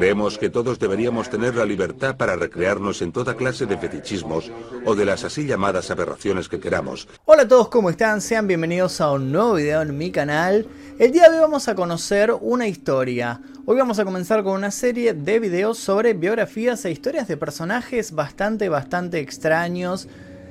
Creemos que todos deberíamos tener la libertad para recrearnos en toda clase de fetichismos o de las así llamadas aberraciones que queramos. Hola a todos, ¿cómo están? Sean bienvenidos a un nuevo video en mi canal. El día de hoy vamos a conocer una historia. Hoy vamos a comenzar con una serie de videos sobre biografías e historias de personajes bastante, bastante extraños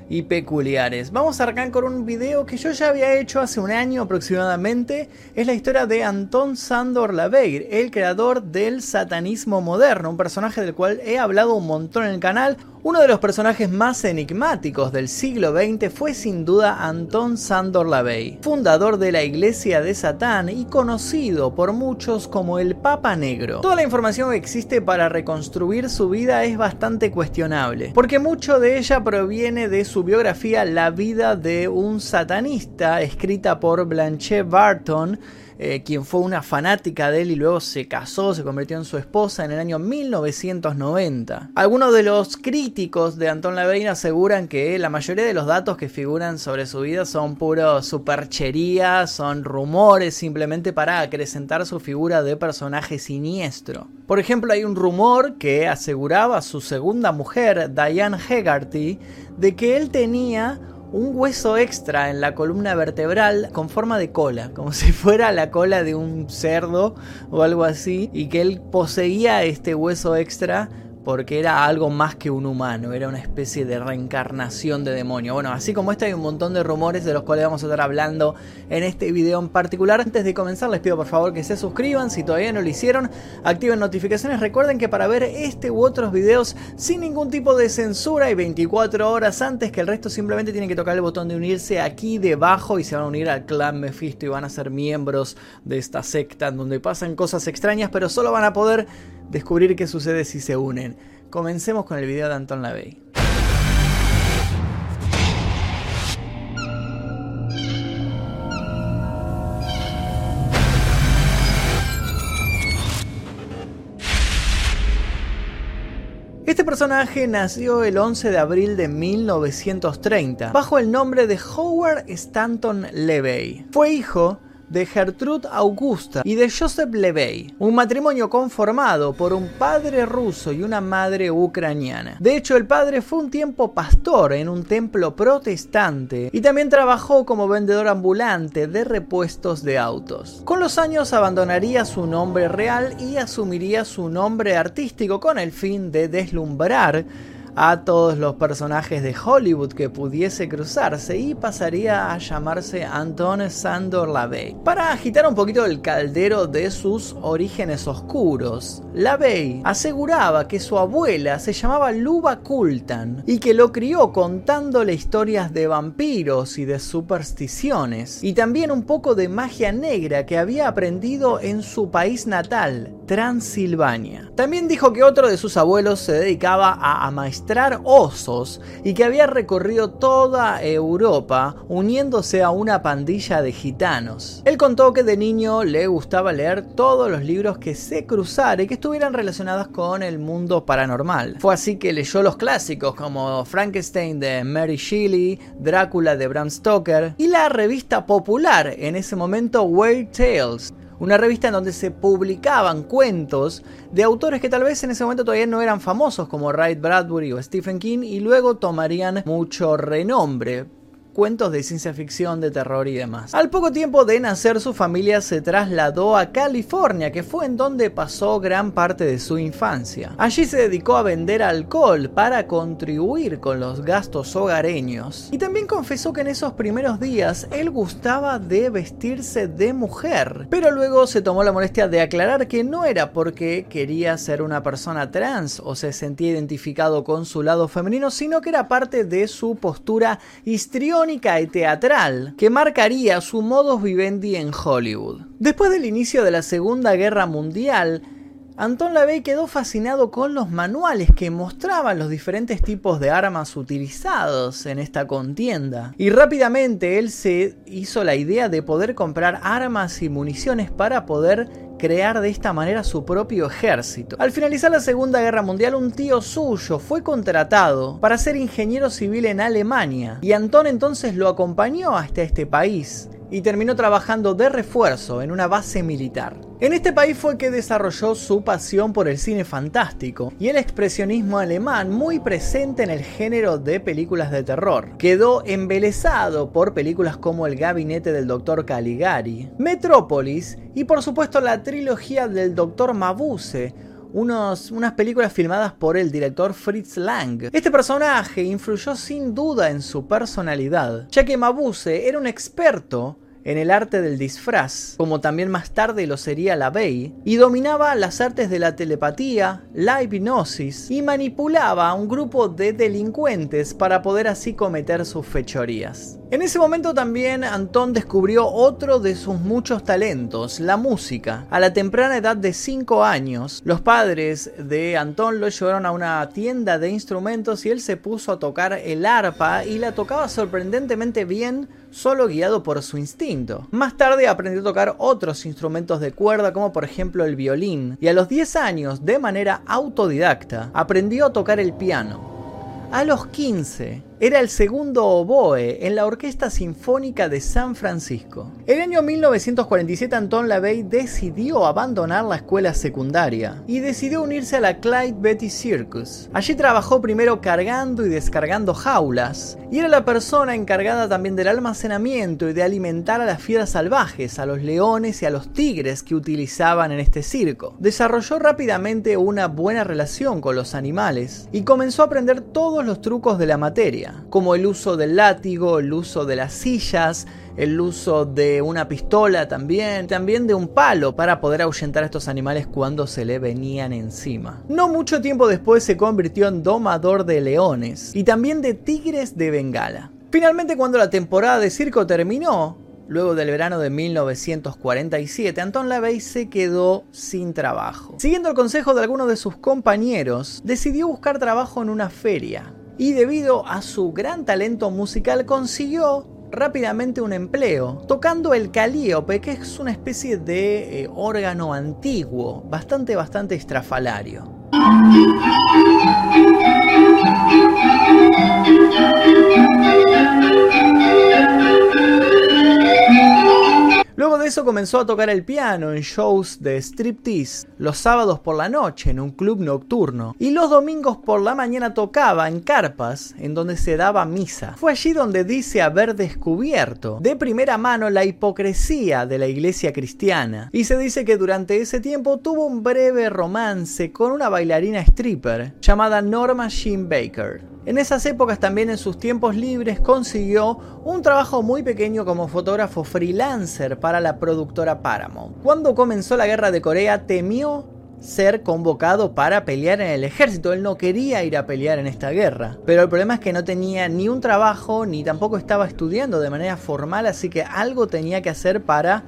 y peculiares. Vamos a arrancar con un video que yo ya había hecho hace un año aproximadamente. Es la historia de Anton Sandor Laveyr, el creador del satanismo moderno, un personaje del cual he hablado un montón en el canal. Uno de los personajes más enigmáticos del siglo XX fue sin duda Anton Sandor Lavey, fundador de la Iglesia de Satán y conocido por muchos como el Papa Negro. Toda la información que existe para reconstruir su vida es bastante cuestionable, porque mucho de ella proviene de su biografía La vida de un satanista, escrita por Blanche Barton, eh, quien fue una fanática de él y luego se casó, se convirtió en su esposa en el año 1990. Algunos de los críticos de Anton LaVey aseguran que la mayoría de los datos que figuran sobre su vida son puro superchería, son rumores simplemente para acrecentar su figura de personaje siniestro. Por ejemplo, hay un rumor que aseguraba su segunda mujer, Diane Hegarty, de que él tenía un hueso extra en la columna vertebral con forma de cola, como si fuera la cola de un cerdo o algo así, y que él poseía este hueso extra porque era algo más que un humano, era una especie de reencarnación de demonio. Bueno, así como esto hay un montón de rumores de los cuales vamos a estar hablando en este video en particular. Antes de comenzar les pido por favor que se suscriban, si todavía no lo hicieron, activen notificaciones. Recuerden que para ver este u otros videos sin ningún tipo de censura y 24 horas antes que el resto simplemente tienen que tocar el botón de unirse aquí debajo y se van a unir al clan Mephisto y van a ser miembros de esta secta en donde pasan cosas extrañas, pero solo van a poder descubrir qué sucede si se unen. Comencemos con el video de Anton LaVey. Este personaje nació el 11 de abril de 1930 bajo el nombre de Howard Stanton LeVay. Fue hijo de Gertrude Augusta y de Joseph Levey, un matrimonio conformado por un padre ruso y una madre ucraniana. De hecho, el padre fue un tiempo pastor en un templo protestante y también trabajó como vendedor ambulante de repuestos de autos. Con los años abandonaría su nombre real y asumiría su nombre artístico con el fin de deslumbrar a todos los personajes de Hollywood que pudiese cruzarse y pasaría a llamarse Anton Sandor LaVey. Para agitar un poquito el caldero de sus orígenes oscuros, LaVey aseguraba que su abuela se llamaba Luba Kultan y que lo crió contándole historias de vampiros y de supersticiones y también un poco de magia negra que había aprendido en su país natal, Transilvania. También dijo que otro de sus abuelos se dedicaba a amaestrar osos y que había recorrido toda Europa uniéndose a una pandilla de gitanos. Él contó que de niño le gustaba leer todos los libros que se cruzara y que estuvieran relacionados con el mundo paranormal. Fue así que leyó los clásicos como Frankenstein de Mary Shelley, Drácula de Bram Stoker y la revista popular en ese momento Weird Tales una revista en donde se publicaban cuentos de autores que tal vez en ese momento todavía no eran famosos como Ray Bradbury o Stephen King y luego tomarían mucho renombre cuentos de ciencia ficción, de terror y demás. Al poco tiempo de nacer su familia se trasladó a California, que fue en donde pasó gran parte de su infancia. Allí se dedicó a vender alcohol para contribuir con los gastos hogareños. Y también confesó que en esos primeros días él gustaba de vestirse de mujer, pero luego se tomó la molestia de aclarar que no era porque quería ser una persona trans o se sentía identificado con su lado femenino, sino que era parte de su postura histriónica y teatral que marcaría su modus vivendi en Hollywood. Después del inicio de la Segunda Guerra Mundial, Anton LaVey quedó fascinado con los manuales que mostraban los diferentes tipos de armas utilizados en esta contienda. Y rápidamente él se hizo la idea de poder comprar armas y municiones para poder crear de esta manera su propio ejército. Al finalizar la Segunda Guerra Mundial, un tío suyo fue contratado para ser ingeniero civil en Alemania y Antón entonces lo acompañó hasta este país y terminó trabajando de refuerzo en una base militar. En este país fue que desarrolló su pasión por el cine fantástico y el expresionismo alemán muy presente en el género de películas de terror. Quedó embelesado por películas como El gabinete del Dr. Caligari, Metrópolis y por supuesto la trilogía del Dr. Mabuse, unas películas filmadas por el director Fritz Lang. Este personaje influyó sin duda en su personalidad, ya que Mabuse era un experto en el arte del disfraz, como también más tarde lo sería la Bey, y dominaba las artes de la telepatía, la hipnosis y manipulaba a un grupo de delincuentes para poder así cometer sus fechorías. En ese momento también Antón descubrió otro de sus muchos talentos, la música. A la temprana edad de 5 años, los padres de Antón lo llevaron a una tienda de instrumentos y él se puso a tocar el arpa y la tocaba sorprendentemente bien solo guiado por su instinto. Más tarde aprendió a tocar otros instrumentos de cuerda como por ejemplo el violín y a los 10 años de manera autodidacta aprendió a tocar el piano. A los 15 era el segundo oboe en la Orquesta Sinfónica de San Francisco. El año 1947 Anton LaVey decidió abandonar la escuela secundaria y decidió unirse a la Clyde Betty Circus. Allí trabajó primero cargando y descargando jaulas y era la persona encargada también del almacenamiento y de alimentar a las fieras salvajes, a los leones y a los tigres que utilizaban en este circo. Desarrolló rápidamente una buena relación con los animales y comenzó a aprender todos los trucos de la materia como el uso del látigo, el uso de las sillas, el uso de una pistola también, también de un palo para poder ahuyentar a estos animales cuando se le venían encima. No mucho tiempo después se convirtió en domador de leones y también de tigres de Bengala. Finalmente cuando la temporada de circo terminó, Luego del verano de 1947, Anton LaVey se quedó sin trabajo. Siguiendo el consejo de algunos de sus compañeros, decidió buscar trabajo en una feria y debido a su gran talento musical consiguió rápidamente un empleo, tocando el calíope, que es una especie de eh, órgano antiguo, bastante, bastante estrafalario. Luego de eso comenzó a tocar el piano en shows de striptease, los sábados por la noche en un club nocturno y los domingos por la mañana tocaba en carpas en donde se daba misa. Fue allí donde dice haber descubierto de primera mano la hipocresía de la iglesia cristiana y se dice que durante ese tiempo tuvo un breve romance con una bailarina stripper llamada Norma Jean Baker. En esas épocas también en sus tiempos libres consiguió un trabajo muy pequeño como fotógrafo freelancer para la productora Paramount. Cuando comenzó la guerra de Corea temió ser convocado para pelear en el ejército. Él no quería ir a pelear en esta guerra. Pero el problema es que no tenía ni un trabajo ni tampoco estaba estudiando de manera formal, así que algo tenía que hacer para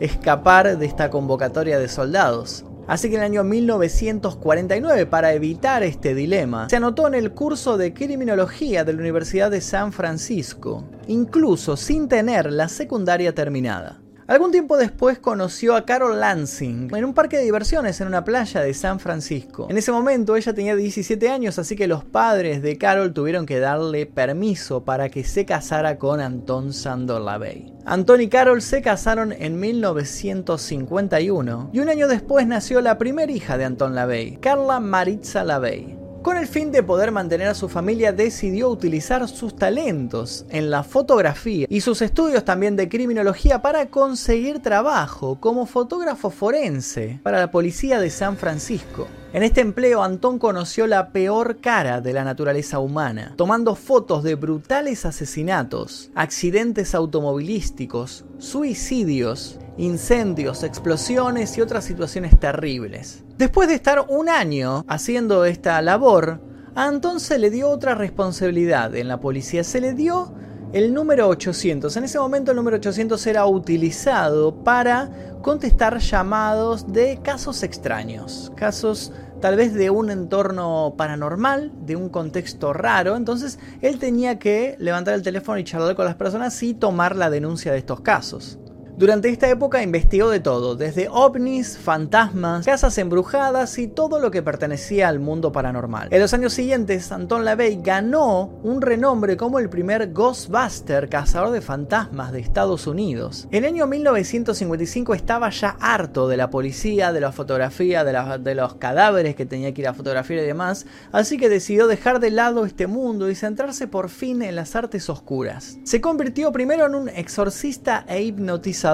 escapar de esta convocatoria de soldados. Así que en el año 1949, para evitar este dilema, se anotó en el curso de criminología de la Universidad de San Francisco, incluso sin tener la secundaria terminada. Algún tiempo después conoció a Carol Lansing en un parque de diversiones en una playa de San Francisco. En ese momento ella tenía 17 años, así que los padres de Carol tuvieron que darle permiso para que se casara con Anton Sandor LaVey. Anton y Carol se casaron en 1951 y un año después nació la primera hija de Anton LaVey, Carla Maritza LaVey. Con el fin de poder mantener a su familia, decidió utilizar sus talentos en la fotografía y sus estudios también de criminología para conseguir trabajo como fotógrafo forense para la policía de San Francisco. En este empleo, Antón conoció la peor cara de la naturaleza humana, tomando fotos de brutales asesinatos, accidentes automovilísticos, suicidios, incendios, explosiones y otras situaciones terribles. Después de estar un año haciendo esta labor, a Antón se le dio otra responsabilidad en la policía, se le dio el número 800. En ese momento el número 800 era utilizado para contestar llamados de casos extraños, casos tal vez de un entorno paranormal, de un contexto raro. Entonces él tenía que levantar el teléfono y charlar con las personas y tomar la denuncia de estos casos. Durante esta época investigó de todo, desde ovnis, fantasmas, casas embrujadas y todo lo que pertenecía al mundo paranormal. En los años siguientes, Anton LaVey ganó un renombre como el primer Ghostbuster, cazador de fantasmas de Estados Unidos. En el año 1955 estaba ya harto de la policía, de la fotografía, de, de los cadáveres que tenía que ir a fotografiar y demás, así que decidió dejar de lado este mundo y centrarse por fin en las artes oscuras. Se convirtió primero en un exorcista e hipnotizador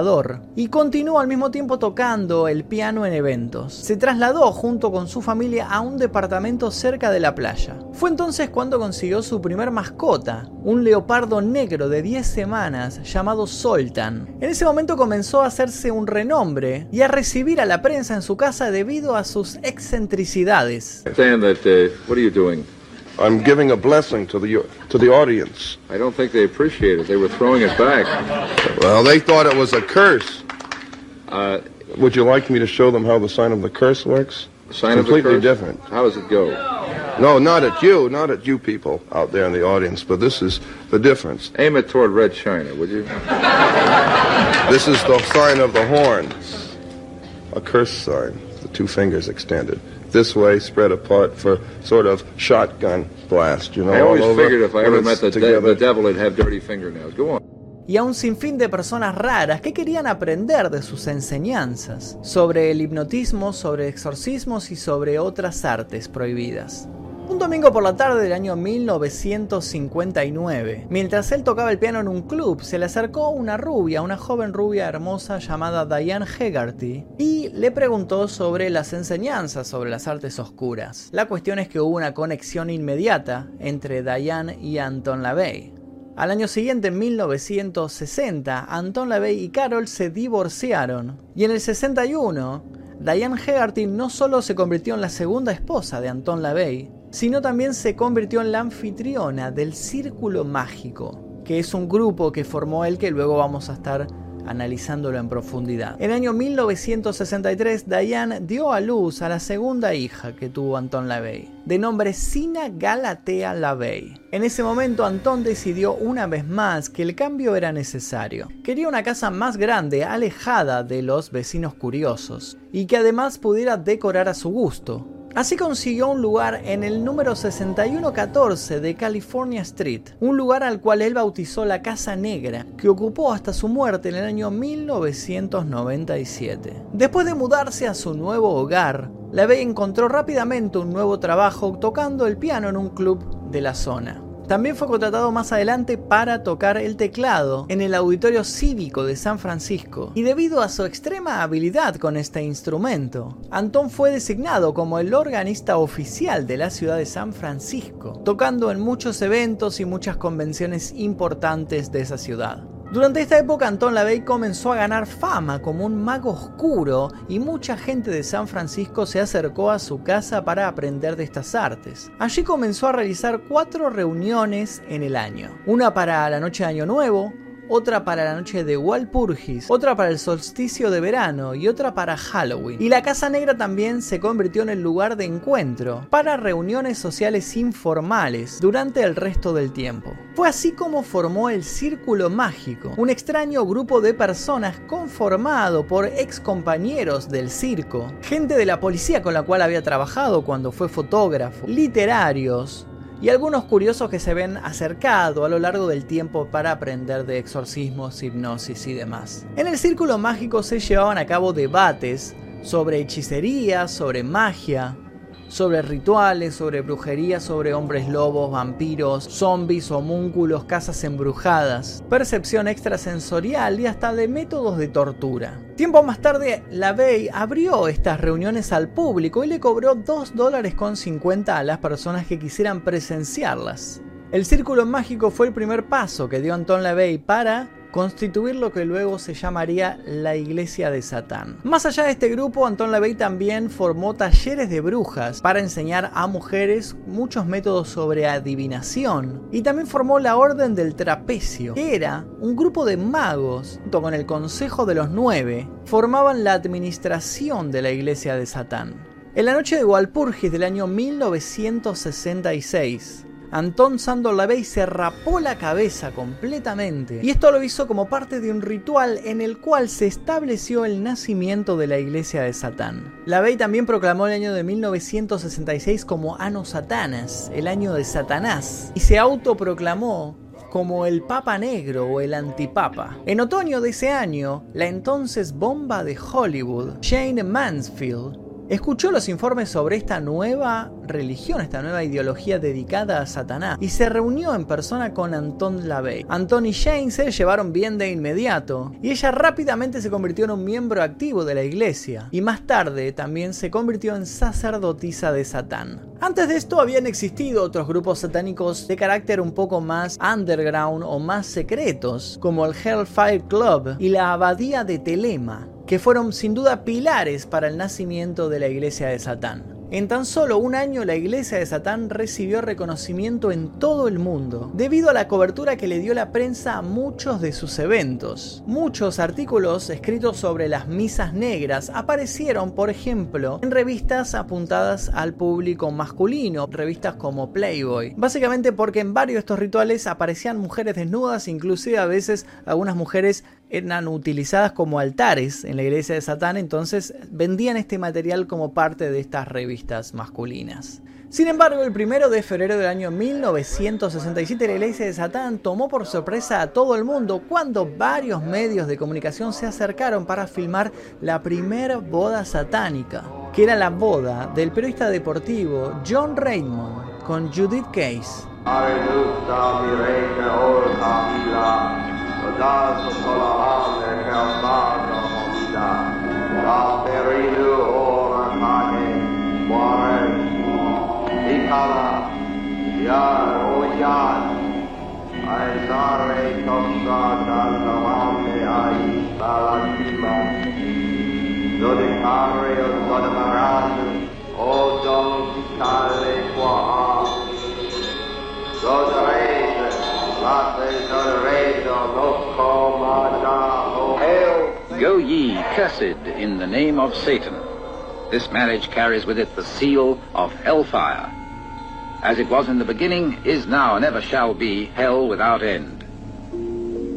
y continuó al mismo tiempo tocando el piano en eventos. Se trasladó junto con su familia a un departamento cerca de la playa. Fue entonces cuando consiguió su primer mascota, un leopardo negro de 10 semanas llamado Soltan. En ese momento comenzó a hacerse un renombre y a recibir a la prensa en su casa debido a sus excentricidades. I'm giving a blessing to the to the audience. I don't think they appreciate it. They were throwing it back. Well, they thought it was a curse. Uh, Would you like me to show them how the sign of the curse works? Sign Completely of the curse? different. How does it go? No, not at you, not at you people out there in the audience, but this is the difference. Aim it toward Red China, would you? This is the sign of the horn. A curse sign, the two fingers extended. This way, spread apart for sort of shotgun blast, you know. I always over, figured if I ever met the, together. the devil, he'd have dirty fingernails. Go on. y a un sinfín de personas raras que querían aprender de sus enseñanzas sobre el hipnotismo, sobre exorcismos y sobre otras artes prohibidas. Un domingo por la tarde del año 1959, mientras él tocaba el piano en un club, se le acercó una rubia, una joven rubia hermosa llamada Diane Hegarty, y le preguntó sobre las enseñanzas sobre las artes oscuras. La cuestión es que hubo una conexión inmediata entre Diane y Anton LaVey. Al año siguiente, en 1960, Anton LaVey y Carol se divorciaron, y en el 61, Diane Hegarty no solo se convirtió en la segunda esposa de Anton LaVey, sino también se convirtió en la anfitriona del Círculo Mágico, que es un grupo que formó él que luego vamos a estar analizándolo en profundidad. En el año 1963, Diane dio a luz a la segunda hija que tuvo Anton LaVey, de nombre Sina Galatea LaVey. En ese momento, Anton decidió una vez más que el cambio era necesario. Quería una casa más grande, alejada de los vecinos curiosos, y que además pudiera decorar a su gusto, Así consiguió un lugar en el número 6114 de California Street, un lugar al cual él bautizó la Casa Negra, que ocupó hasta su muerte en el año 1997. Después de mudarse a su nuevo hogar, LaVey encontró rápidamente un nuevo trabajo tocando el piano en un club de la zona. También fue contratado más adelante para tocar el teclado en el Auditorio Cívico de San Francisco. Y debido a su extrema habilidad con este instrumento, Antón fue designado como el organista oficial de la ciudad de San Francisco, tocando en muchos eventos y muchas convenciones importantes de esa ciudad. Durante esta época Anton LaVey comenzó a ganar fama como un mago oscuro y mucha gente de San Francisco se acercó a su casa para aprender de estas artes. Allí comenzó a realizar cuatro reuniones en el año, una para la noche de Año Nuevo, otra para la noche de Walpurgis, otra para el solsticio de verano y otra para Halloween. Y la Casa Negra también se convirtió en el lugar de encuentro para reuniones sociales informales durante el resto del tiempo. Fue así como formó el Círculo Mágico, un extraño grupo de personas conformado por ex compañeros del circo, gente de la policía con la cual había trabajado cuando fue fotógrafo, literarios, y algunos curiosos que se ven acercado a lo largo del tiempo para aprender de exorcismos, hipnosis y demás. En el círculo mágico se llevaban a cabo debates sobre hechicería, sobre magia, sobre rituales, sobre brujería, sobre hombres lobos, vampiros, zombies, homúnculos, casas embrujadas, percepción extrasensorial y hasta de métodos de tortura. Tiempo más tarde, la abrió estas reuniones al público y le cobró 2 dólares con 50 a las personas que quisieran presenciarlas. El círculo mágico fue el primer paso que dio Anton LaVey para constituir lo que luego se llamaría la Iglesia de Satán. Más allá de este grupo, Anton LaVey también formó talleres de brujas para enseñar a mujeres muchos métodos sobre adivinación y también formó la Orden del Trapecio, que era un grupo de magos, junto con el Consejo de los Nueve, formaban la administración de la Iglesia de Satán. En la noche de Walpurgis del año 1966, Anton Sandor se rapó la cabeza completamente y esto lo hizo como parte de un ritual en el cual se estableció el nacimiento de la iglesia de Satán. Lavey también proclamó el año de 1966 como Ano Satanas, el año de Satanás, y se autoproclamó como el Papa Negro o el Antipapa. En otoño de ese año, la entonces bomba de Hollywood, Jane Mansfield, escuchó los informes sobre esta nueva religión, esta nueva ideología dedicada a Satanás, y se reunió en persona con Anton LaVey. Anton y Jane se llevaron bien de inmediato, y ella rápidamente se convirtió en un miembro activo de la iglesia, y más tarde también se convirtió en sacerdotisa de Satán. Antes de esto habían existido otros grupos satánicos de carácter un poco más underground o más secretos, como el Hellfire Club y la Abadía de Telema, que fueron sin duda pilares para el nacimiento de la iglesia de Satán. En tan solo un año la iglesia de Satán recibió reconocimiento en todo el mundo, debido a la cobertura que le dio la prensa a muchos de sus eventos. Muchos artículos escritos sobre las misas negras aparecieron, por ejemplo, en revistas apuntadas al público masculino, revistas como Playboy, básicamente porque en varios de estos rituales aparecían mujeres desnudas, inclusive a veces algunas mujeres eran utilizadas como altares en la iglesia de Satán, entonces vendían este material como parte de estas revistas masculinas. Sin embargo, el primero de febrero del año 1967 la iglesia de Satán tomó por sorpresa a todo el mundo cuando varios medios de comunicación se acercaron para filmar la primera boda satánica, que era la boda del periodista deportivo John Raymond con Judith Case. Dal solo a me che ha fatto la vita, la perino. Go ye, cursed, in the name of Satan. This marriage carries with it the seal of hellfire. As it was in the beginning, is now, and ever shall be, hell without end.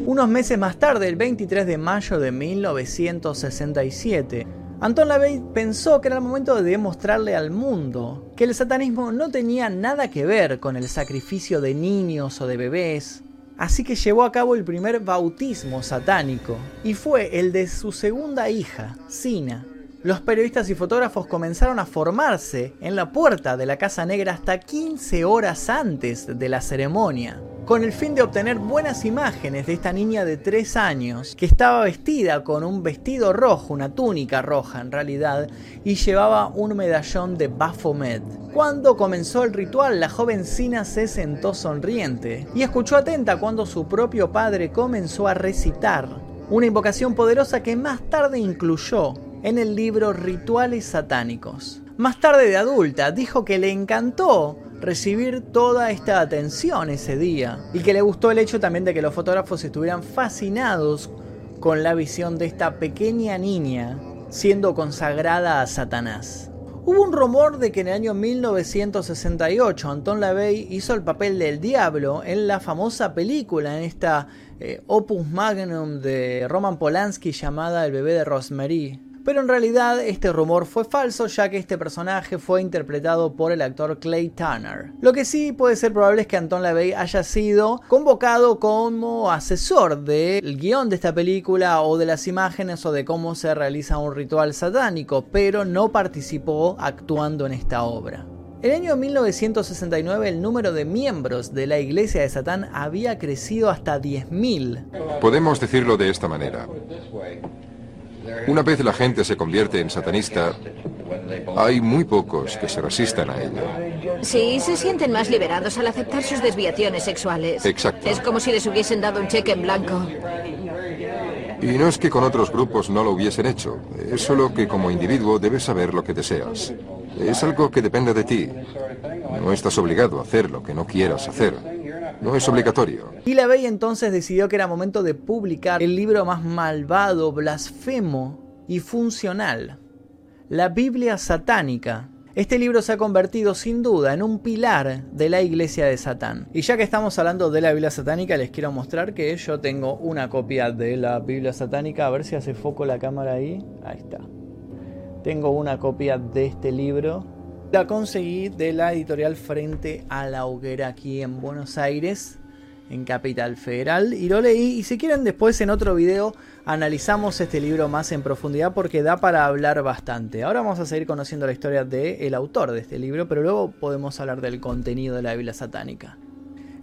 Unos meses más tarde, el 23 de mayo de 1967, Anton LaVey pensó que era el momento de demostrarle al mundo que el satanismo no tenía nada que ver con el sacrificio de niños o de bebés, Así que llevó a cabo el primer bautismo satánico, y fue el de su segunda hija, Sina. Los periodistas y fotógrafos comenzaron a formarse en la puerta de la Casa Negra hasta 15 horas antes de la ceremonia con el fin de obtener buenas imágenes de esta niña de 3 años que estaba vestida con un vestido rojo, una túnica roja en realidad, y llevaba un medallón de Baphomet. Cuando comenzó el ritual, la joven Sina se sentó sonriente y escuchó atenta cuando su propio padre comenzó a recitar una invocación poderosa que más tarde incluyó en el libro Rituales Satánicos. Más tarde de adulta dijo que le encantó recibir toda esta atención ese día y que le gustó el hecho también de que los fotógrafos estuvieran fascinados con la visión de esta pequeña niña siendo consagrada a Satanás. Hubo un rumor de que en el año 1968 Anton LaVey hizo el papel del diablo en la famosa película, en esta eh, opus magnum de Roman Polanski llamada El bebé de Rosemary pero en realidad este rumor fue falso ya que este personaje fue interpretado por el actor Clay Turner. Lo que sí puede ser probable es que Anton LaVey haya sido convocado como asesor del guion de esta película o de las imágenes o de cómo se realiza un ritual satánico, pero no participó actuando en esta obra. El año 1969 el número de miembros de la Iglesia de Satán había crecido hasta 10.000. Podemos decirlo de esta manera. Una vez la gente se convierte en satanista, hay muy pocos que se resistan a ello. Sí, se sienten más liberados al aceptar sus desviaciones sexuales. Exacto. Es como si les hubiesen dado un cheque en blanco. Y no es que con otros grupos no lo hubiesen hecho, es solo que como individuo debes saber lo que deseas. Es algo que depende de ti. No estás obligado a hacer lo que no quieras hacer. No es obligatorio. Y la Bey entonces decidió que era momento de publicar el libro más malvado, blasfemo y funcional, la Biblia satánica, Este libro se ha convertido sin duda en un pilar de la iglesia de Satán. Y ya que estamos hablando de la Biblia satánica, les quiero mostrar que yo tengo una copia de la Biblia satánica. A ver si hace foco la cámara ahí. Ahí está. Tengo una copia de este libro. La conseguí de la editorial Frente a la Hoguera aquí en Buenos Aires en Capital Federal y lo leí y si quieren después en otro video analizamos este libro más en profundidad porque da para hablar bastante. Ahora vamos a seguir conociendo la historia del autor de este libro, pero luego podemos hablar del contenido de la Biblia satánica.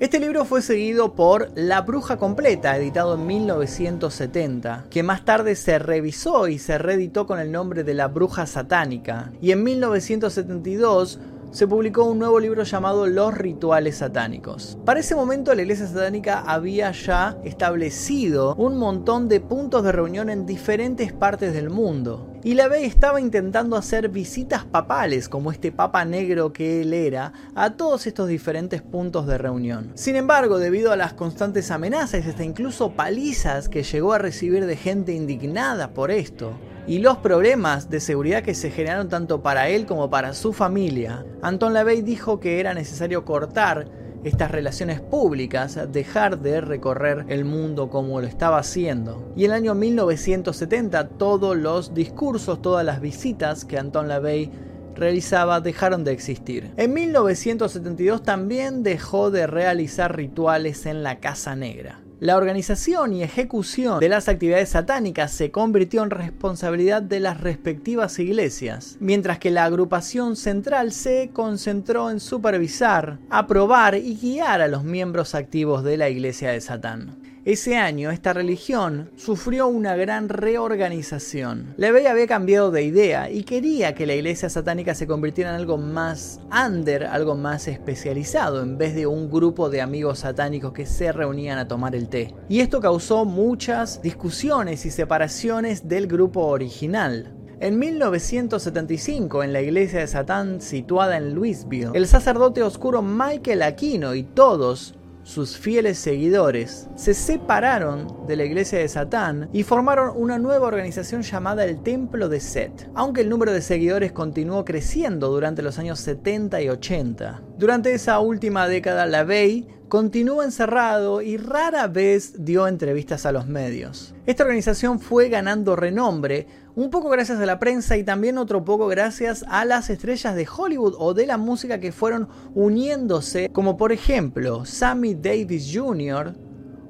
Este libro fue seguido por La Bruja Completa, editado en 1970, que más tarde se revisó y se reeditó con el nombre de La Bruja Satánica, y en 1972 se publicó un nuevo libro llamado Los Rituales Satánicos. Para ese momento la iglesia satánica había ya establecido un montón de puntos de reunión en diferentes partes del mundo. Y la Bey estaba intentando hacer visitas papales, como este papa negro que él era, a todos estos diferentes puntos de reunión. Sin embargo, debido a las constantes amenazas y hasta incluso palizas que llegó a recibir de gente indignada por esto, y los problemas de seguridad que se generaron tanto para él como para su familia, Anton LaVey dijo que era necesario cortar estas relaciones públicas, dejar de recorrer el mundo como lo estaba haciendo. Y en el año 1970 todos los discursos, todas las visitas que Anton LaVey realizaba dejaron de existir. En 1972 también dejó de realizar rituales en la Casa Negra. La organización y ejecución de las actividades satánicas se convirtió en responsabilidad de las respectivas iglesias, mientras que la agrupación central se concentró en supervisar, aprobar y guiar a los miembros activos de la iglesia de Satán. Ese año esta religión sufrió una gran reorganización. Levey había cambiado de idea y quería que la iglesia satánica se convirtiera en algo más under, algo más especializado, en vez de un grupo de amigos satánicos que se reunían a tomar el té. Y esto causó muchas discusiones y separaciones del grupo original. En 1975, en la iglesia de Satán situada en Louisville, el sacerdote oscuro Michael Aquino y todos sus fieles seguidores, se separaron de la iglesia de Satán y formaron una nueva organización llamada el Templo de Set, aunque el número de seguidores continuó creciendo durante los años 70 y 80. Durante esa última década, la Bey continuó encerrado y rara vez dio entrevistas a los medios. Esta organización fue ganando renombre, un poco gracias a la prensa y también otro poco gracias a las estrellas de Hollywood o de la música que fueron uniéndose, como por ejemplo Sammy Davis Jr.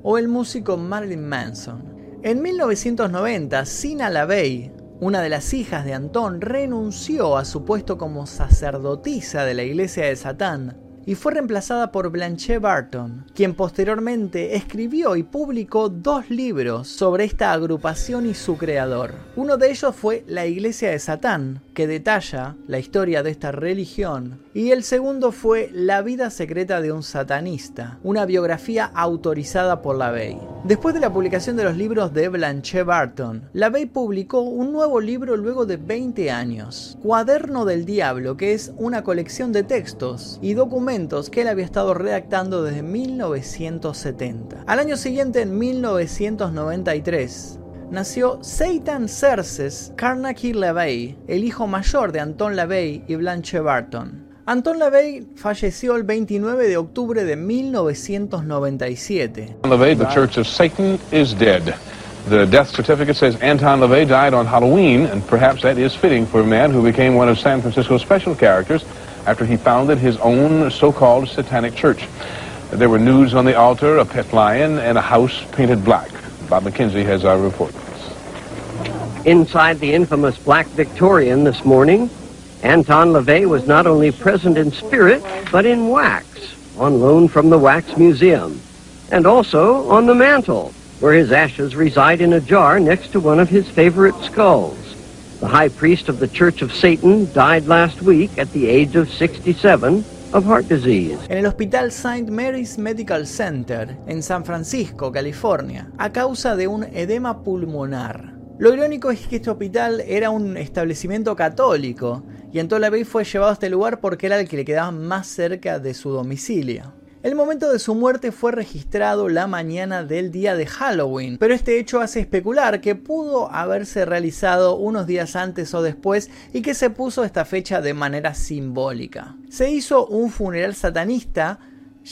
o el músico Marilyn Manson. En 1990, Sina LaVey, una de las hijas de Antón, renunció a su puesto como sacerdotisa de la iglesia de Satán y fue reemplazada por Blanche Barton, quien posteriormente escribió y publicó dos libros sobre esta agrupación y su creador. Uno de ellos fue La Iglesia de Satán, que detalla la historia de esta religión, y el segundo fue La vida secreta de un satanista, una biografía autorizada por la Bey. Después de la publicación de los libros de Blanche Barton, la Bey publicó un nuevo libro luego de 20 años, Cuaderno del Diablo, que es una colección de textos y documentos que él había estado redactando desde 1970. Al año siguiente, en 1993, nació Satan Cerces Carnegie LaVey, el hijo mayor de Anton LaVey y Blanche Barton. Anton LaVey falleció el 29 de octubre de 1997. LaVey, the Church of Satan is dead. The death certificate says Anton LaVey died on Halloween, and perhaps that is fitting for a man who became one of San Francisco's special characters after he founded his own so-called satanic church. There were nudes on the altar, a pet lion, and a house painted black. Bob McKenzie has our report. Inside the infamous Black Victorian this morning, Anton LaVey was not only present in spirit, but in wax, on loan from the Wax Museum, and also on the mantle, where his ashes reside in a jar next to one of his favorite skulls. The high priest of the Church of Satan died last week at the age of 67 of heart disease. En el Hospital St. Mary's Medical Center, en San Francisco, California, a causa de un edema pulmonar. Lo irónico es que este hospital era un establecimiento católico y Anton LaVey fue llevado a este lugar porque era el que le quedaba más cerca de su domicilio. El momento de su muerte fue registrado la mañana del día de Halloween, pero este hecho hace especular que pudo haberse realizado unos días antes o después y que se puso esta fecha de manera simbólica. Se hizo un funeral satanista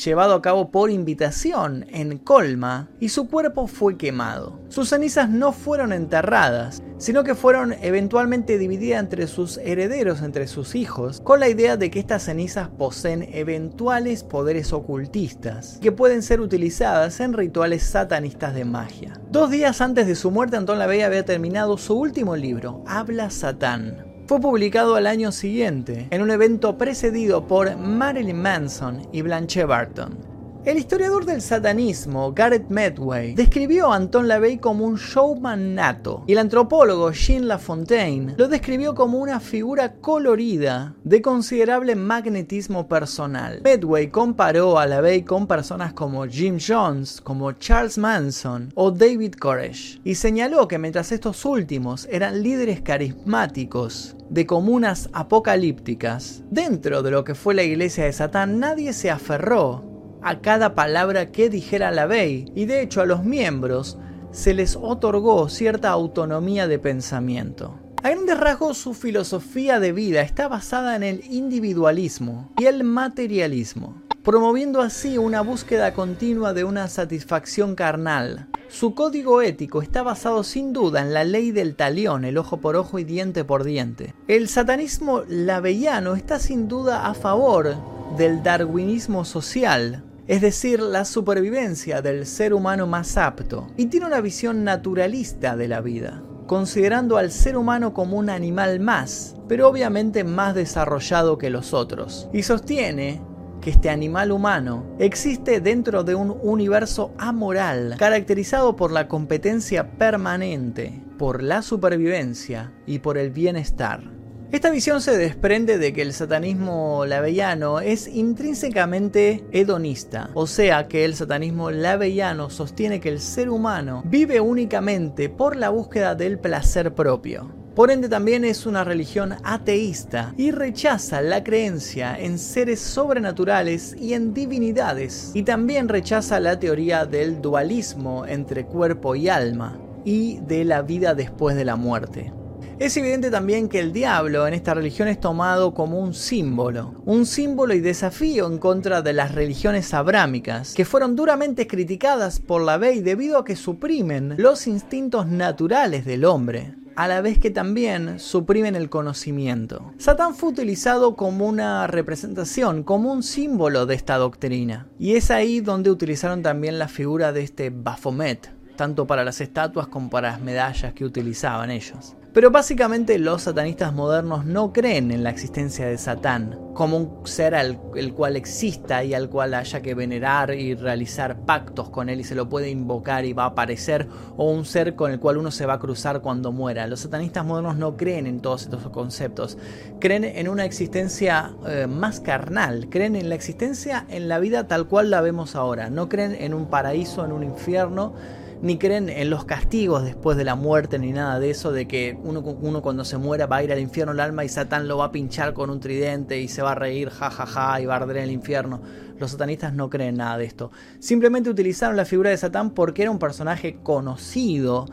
llevado a cabo por invitación en Colma y su cuerpo fue quemado. Sus cenizas no fueron enterradas, sino que fueron eventualmente divididas entre sus herederos, entre sus hijos, con la idea de que estas cenizas poseen eventuales poderes ocultistas que pueden ser utilizadas en rituales satanistas de magia. Dos días antes de su muerte, Anton LaVey había terminado su último libro, Habla Satán, fue publicado al año siguiente, en un evento precedido por Marilyn Manson y Blanche Barton. El historiador del satanismo, Garrett Medway, describió a Anton LaVey como un showman nato, y el antropólogo Jean Lafontaine lo describió como una figura colorida de considerable magnetismo personal. Medway comparó a LaVey con personas como Jim Jones, como Charles Manson o David Koresh, y señaló que mientras estos últimos eran líderes carismáticos de comunas apocalípticas, dentro de lo que fue la iglesia de Satán nadie se aferró a cada palabra que dijera la Bey y de hecho a los miembros se les otorgó cierta autonomía de pensamiento. A grandes rasgos su filosofía de vida está basada en el individualismo y el materialismo, promoviendo así una búsqueda continua de una satisfacción carnal. Su código ético está basado sin duda en la ley del talión, el ojo por ojo y diente por diente. El satanismo laveyano está sin duda a favor del darwinismo social, es decir, la supervivencia del ser humano más apto, y tiene una visión naturalista de la vida, considerando al ser humano como un animal más, pero obviamente más desarrollado que los otros, y sostiene que este animal humano existe dentro de un universo amoral, caracterizado por la competencia permanente, por la supervivencia y por el bienestar. Esta visión se desprende de que el satanismo lavellano es intrínsecamente hedonista, o sea que el satanismo lavellano sostiene que el ser humano vive únicamente por la búsqueda del placer propio. Por ende también es una religión ateísta y rechaza la creencia en seres sobrenaturales y en divinidades. Y también rechaza la teoría del dualismo entre cuerpo y alma y de la vida después de la muerte. Es evidente también que el diablo en esta religión es tomado como un símbolo, un símbolo y desafío en contra de las religiones abrámicas, que fueron duramente criticadas por la Bey debido a que suprimen los instintos naturales del hombre a la vez que también suprimen el conocimiento. Satán fue utilizado como una representación, como un símbolo de esta doctrina. Y es ahí donde utilizaron también la figura de este Baphomet, tanto para las estatuas como para las medallas que utilizaban ellos. Pero básicamente los satanistas modernos no creen en la existencia de Satán como un ser al el cual exista y al cual haya que venerar y realizar pactos con él y se lo puede invocar y va a aparecer o un ser con el cual uno se va a cruzar cuando muera. Los satanistas modernos no creen en todos estos conceptos, creen en una existencia eh, más carnal, creen en la existencia en la vida tal cual la vemos ahora, no creen en un paraíso, en un infierno ni creen en los castigos después de la muerte, ni nada de eso, de que uno, uno cuando se muera va a ir al infierno el alma y Satán lo va a pinchar con un tridente y se va a reír, jajaja, ja, ja, y va a arder en el infierno. Los satanistas no creen nada de esto. Simplemente utilizaron la figura de Satán porque era un personaje conocido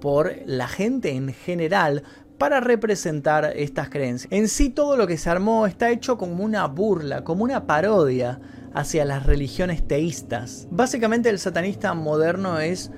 por la gente en general para representar estas creencias. En sí todo lo que se armó está hecho como una burla, como una parodia hacia las religiones teístas. Básicamente el satanista moderno es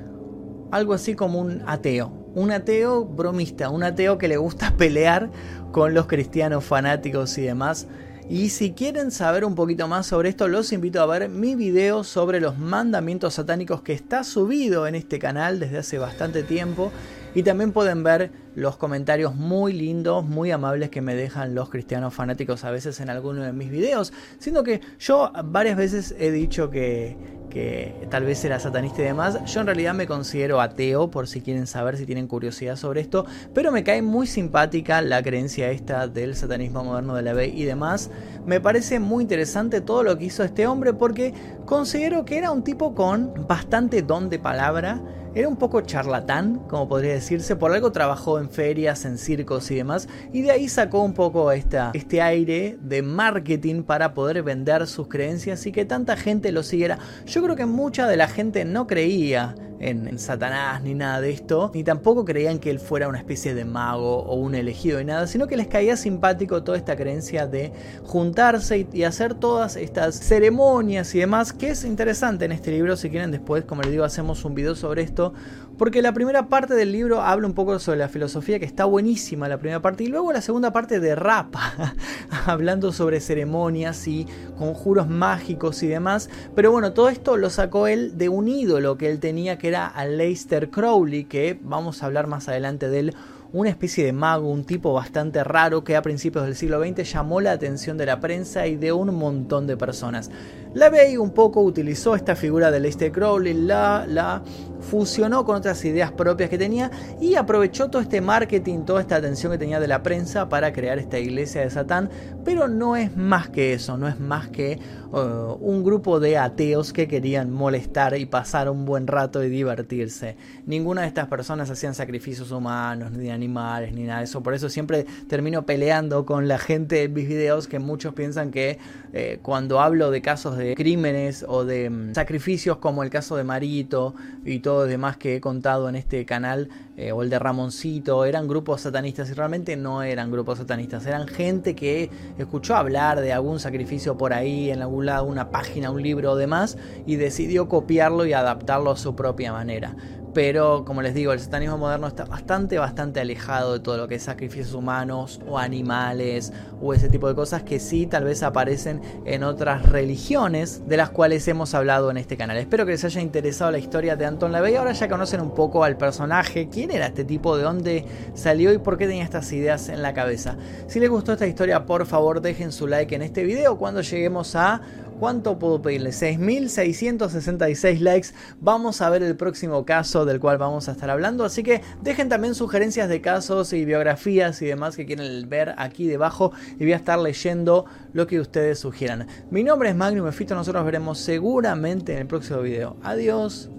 algo así como un ateo. Un ateo bromista, un ateo que le gusta pelear con los cristianos fanáticos y demás. Y si quieren saber un poquito más sobre esto, los invito a ver mi video sobre los mandamientos satánicos que está subido en este canal desde hace bastante tiempo. Y también pueden ver los comentarios muy lindos, muy amables que me dejan los cristianos fanáticos a veces en alguno de mis videos. Siendo que yo varias veces he dicho que, que tal vez era satanista y demás. Yo en realidad me considero ateo, por si quieren saber, si tienen curiosidad sobre esto, pero me cae muy simpática la creencia esta del satanismo moderno de la B y demás. Me parece muy interesante todo lo que hizo este hombre porque considero que era un tipo con bastante don de palabra era un poco charlatán, como podría decirse, por algo trabajó en ferias, en circos y demás, y de ahí sacó un poco esta, este aire de marketing para poder vender sus creencias y que tanta gente lo siguiera. Yo creo que mucha de la gente no creía en, Satanás ni nada de esto, ni tampoco creían que él fuera una especie de mago o un elegido de nada, sino que les caía simpático toda esta creencia de juntarse y, hacer todas estas ceremonias y demás, que es interesante en este libro, si quieren después, como les digo, hacemos un video sobre esto, porque la primera parte del libro habla un poco sobre la filosofía, que está buenísima la primera parte, y luego la segunda parte derrapa, hablando sobre ceremonias y conjuros mágicos y demás, pero bueno, todo esto lo sacó él de un ídolo que él tenía, que era Aleister Crowley, que vamos a hablar más adelante de él una especie de mago, un tipo bastante raro que a principios del siglo XX llamó la atención de la prensa y de un montón de personas. La Bey un poco utilizó esta figura de Leicester Crowley, la, la fusionó con otras ideas propias que tenía y aprovechó todo este marketing, toda esta atención que tenía de la prensa para crear esta iglesia de Satán, pero no es más que eso, no es más que uh, un grupo de ateos que querían molestar y pasar un buen rato y divertirse. Ninguna de estas personas hacían sacrificios humanos, ni de animales, ni nada de eso, por eso siempre termino peleando con la gente en mis videos que muchos piensan que eh, cuando hablo de casos de crímenes o de mm, sacrificios como el caso de Marito y todo lo demás que he contado en este canal, eh, o el de Ramoncito, eran grupos satanistas y realmente no eran grupos satanistas, eran gente que escuchó hablar de algún sacrificio por ahí, en algún lado, una página, un libro o demás, y decidió copiarlo y adaptarlo a su propia manera pero como les digo, el satanismo moderno está bastante, bastante alejado de todo lo que es sacrificios humanos o animales o ese tipo de cosas que sí tal vez aparecen en otras religiones de las cuales hemos hablado en este canal. Espero que les haya interesado la historia de Anton LaVey. Ahora ya conocen un poco al personaje, quién era este tipo, de dónde salió y por qué tenía estas ideas en la cabeza. Si les gustó esta historia, por favor dejen su like en este video cuando lleguemos a ¿Cuánto puedo pedirle? 6.666 likes. Vamos a ver el próximo caso del cual vamos a estar hablando. Así que dejen también sugerencias de casos y biografías y demás que quieren ver aquí debajo. Y voy a estar leyendo lo que ustedes sugieran. Mi nombre es Magnum Efito. Nosotros veremos seguramente en el próximo video. Adiós.